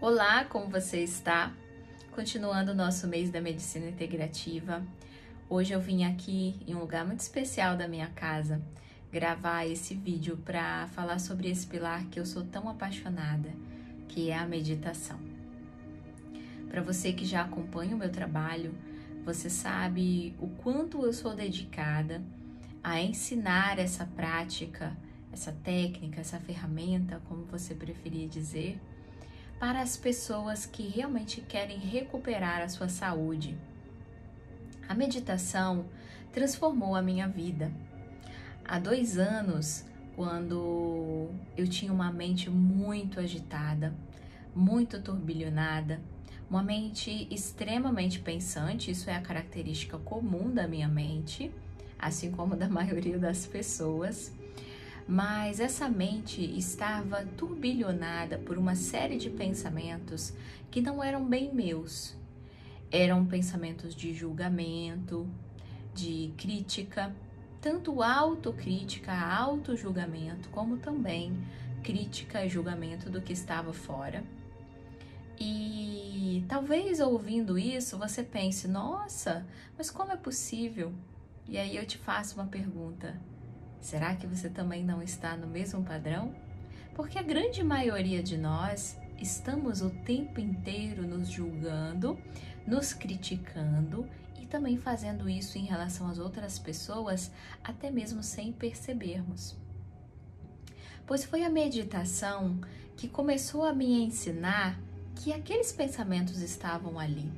Olá, como você está? Continuando o nosso mês da medicina integrativa, hoje eu vim aqui em um lugar muito especial da minha casa gravar esse vídeo para falar sobre esse pilar que eu sou tão apaixonada, que é a meditação. Para você que já acompanha o meu trabalho, você sabe o quanto eu sou dedicada a ensinar essa prática, essa técnica, essa ferramenta, como você preferir dizer para as pessoas que realmente querem recuperar a sua saúde. A meditação transformou a minha vida. Há dois anos, quando eu tinha uma mente muito agitada, muito turbilhonada, uma mente extremamente pensante, isso é a característica comum da minha mente, assim como da maioria das pessoas mas essa mente estava turbilhonada por uma série de pensamentos que não eram bem meus. Eram pensamentos de julgamento, de crítica, tanto autocrítica, auto-julgamento, como também crítica e julgamento do que estava fora. E talvez ouvindo isso você pense: nossa, mas como é possível? E aí eu te faço uma pergunta: Será que você também não está no mesmo padrão? Porque a grande maioria de nós estamos o tempo inteiro nos julgando, nos criticando e também fazendo isso em relação às outras pessoas, até mesmo sem percebermos. Pois foi a meditação que começou a me ensinar que aqueles pensamentos estavam ali.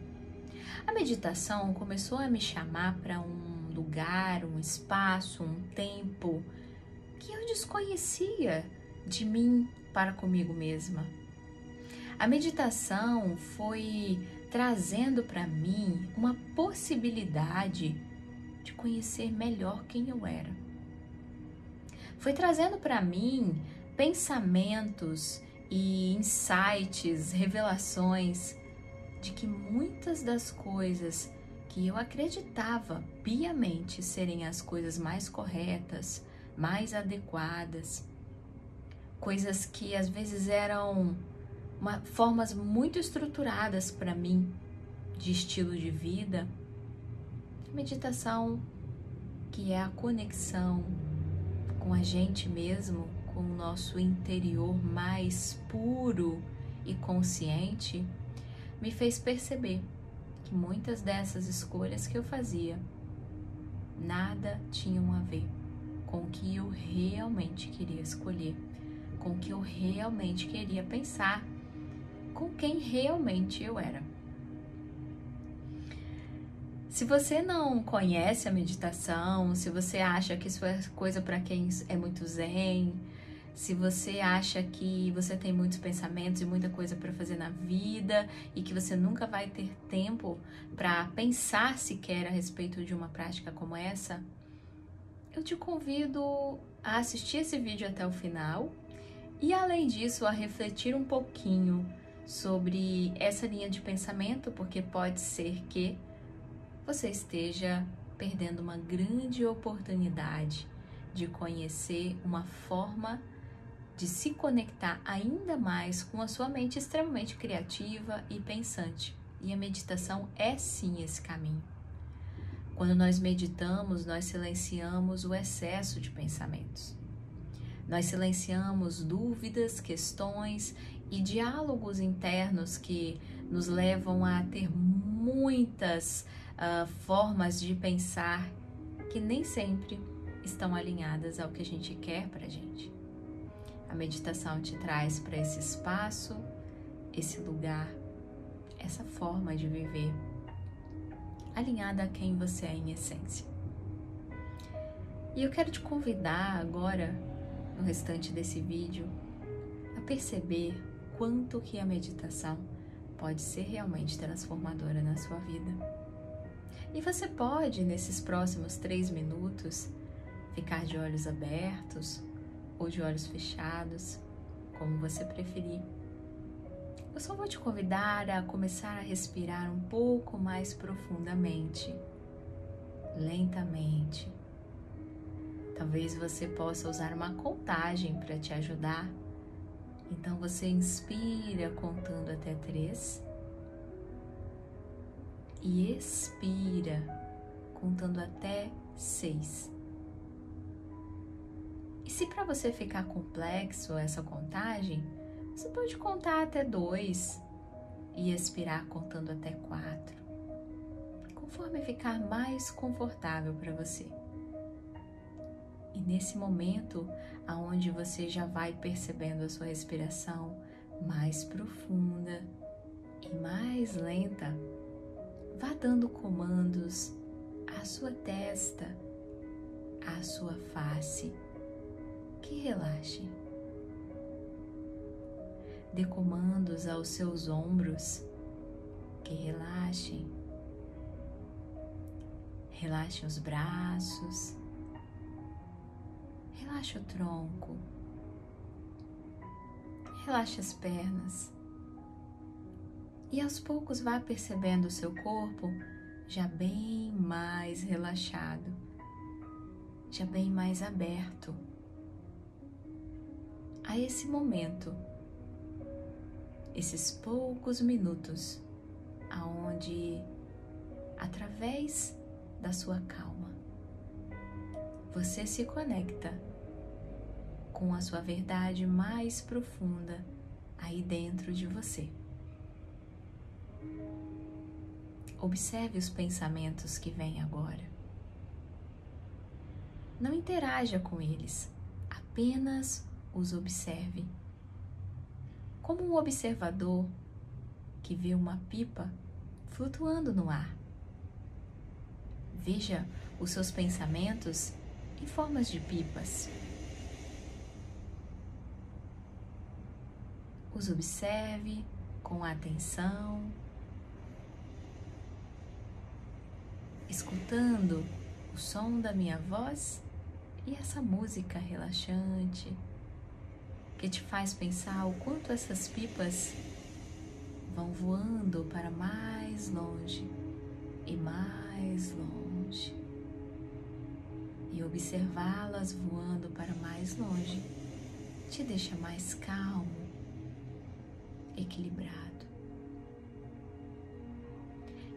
A meditação começou a me chamar para um lugar, um espaço, um tempo que eu desconhecia de mim para comigo mesma. A meditação foi trazendo para mim uma possibilidade de conhecer melhor quem eu era. Foi trazendo para mim pensamentos e insights, revelações de que muitas das coisas que eu acreditava piamente serem as coisas mais corretas, mais adequadas, coisas que às vezes eram uma, formas muito estruturadas para mim de estilo de vida. Meditação, que é a conexão com a gente mesmo, com o nosso interior mais puro e consciente, me fez perceber que muitas dessas escolhas que eu fazia nada tinham a ver com o que eu realmente queria escolher, com o que eu realmente queria pensar, com quem realmente eu era. Se você não conhece a meditação, se você acha que isso é coisa para quem é muito zen, se você acha que você tem muitos pensamentos e muita coisa para fazer na vida e que você nunca vai ter tempo para pensar sequer a respeito de uma prática como essa, eu te convido a assistir esse vídeo até o final e, além disso, a refletir um pouquinho sobre essa linha de pensamento, porque pode ser que você esteja perdendo uma grande oportunidade de conhecer uma forma de se conectar ainda mais com a sua mente extremamente criativa e pensante. E a meditação é sim esse caminho. Quando nós meditamos, nós silenciamos o excesso de pensamentos. Nós silenciamos dúvidas, questões e diálogos internos que nos levam a ter muitas uh, formas de pensar que nem sempre estão alinhadas ao que a gente quer para a gente. A meditação te traz para esse espaço, esse lugar, essa forma de viver, alinhada a quem você é em essência. E eu quero te convidar agora, no restante desse vídeo, a perceber quanto que a meditação pode ser realmente transformadora na sua vida. E você pode, nesses próximos três minutos, ficar de olhos abertos ou de olhos fechados, como você preferir. Eu só vou te convidar a começar a respirar um pouco mais profundamente, lentamente. Talvez você possa usar uma contagem para te ajudar Então você inspira contando até três e expira contando até seis. E se para você ficar complexo essa contagem, você pode contar até dois e expirar contando até quatro, conforme ficar mais confortável para você. E nesse momento, aonde você já vai percebendo a sua respiração mais profunda e mais lenta, vá dando comandos à sua testa, à sua face, que relaxe. Dê comandos aos seus ombros, que relaxem. Relaxe os braços, relaxe o tronco, relaxe as pernas. E aos poucos vá percebendo o seu corpo já bem mais relaxado, já bem mais aberto a esse momento, esses poucos minutos, aonde através da sua calma você se conecta com a sua verdade mais profunda aí dentro de você. Observe os pensamentos que vêm agora. Não interaja com eles, apenas os observe. Como um observador que vê uma pipa flutuando no ar. Veja os seus pensamentos em formas de pipas. Os observe com atenção escutando o som da minha voz e essa música relaxante que te faz pensar o quanto essas pipas vão voando para mais longe e mais longe. E observá-las voando para mais longe te deixa mais calmo, equilibrado.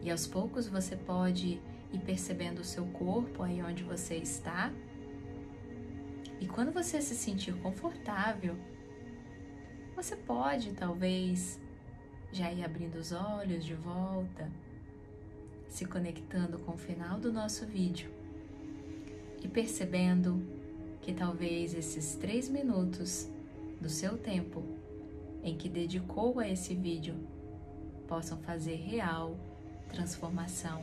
E aos poucos você pode e percebendo o seu corpo aí onde você está. E quando você se sentir confortável, você pode talvez já ir abrindo os olhos de volta, se conectando com o final do nosso vídeo e percebendo que talvez esses três minutos do seu tempo em que dedicou a esse vídeo possam fazer real transformação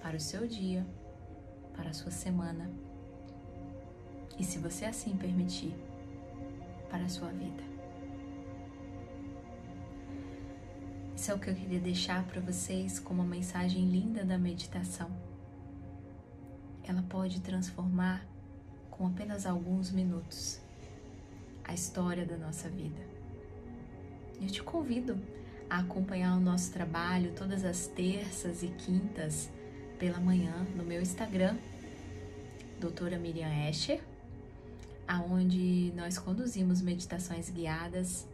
para o seu dia, para a sua semana e, se você assim permitir, para a sua vida. Isso é o que eu queria deixar para vocês como uma mensagem linda da meditação. Ela pode transformar com apenas alguns minutos a história da nossa vida. Eu te convido a acompanhar o nosso trabalho todas as terças e quintas pela manhã no meu Instagram, doutora Miriam Escher, aonde nós conduzimos meditações guiadas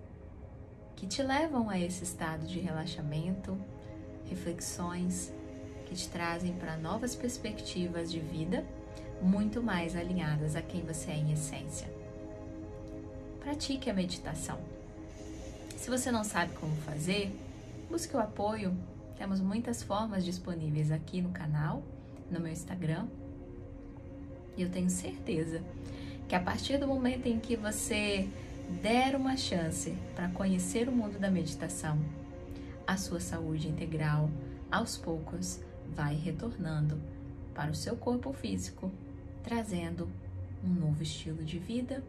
que te levam a esse estado de relaxamento, reflexões que te trazem para novas perspectivas de vida, muito mais alinhadas a quem você é em essência. Pratique a meditação. Se você não sabe como fazer, busque o apoio temos muitas formas disponíveis aqui no canal, no meu Instagram. E eu tenho certeza que a partir do momento em que você der uma chance para conhecer o mundo da meditação, a sua saúde integral, aos poucos, vai retornando para o seu corpo físico, trazendo um novo estilo de vida,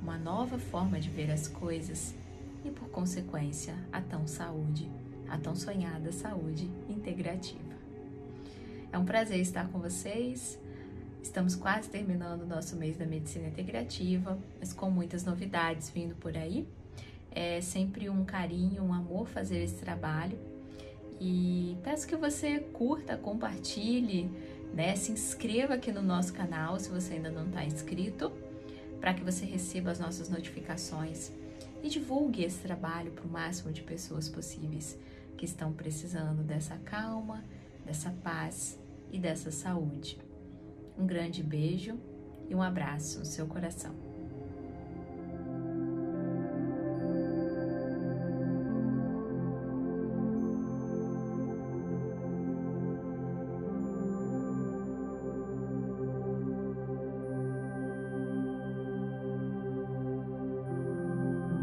uma nova forma de ver as coisas e, por consequência, a tão saúde a tão sonhada saúde integrativa. É um prazer estar com vocês. Estamos quase terminando o nosso mês da medicina integrativa, mas com muitas novidades vindo por aí. É sempre um carinho, um amor fazer esse trabalho. E peço que você curta, compartilhe, né? Se inscreva aqui no nosso canal se você ainda não está inscrito, para que você receba as nossas notificações e divulgue esse trabalho para o máximo de pessoas possíveis que estão precisando dessa calma, dessa paz e dessa saúde. Um grande beijo e um abraço no seu coração.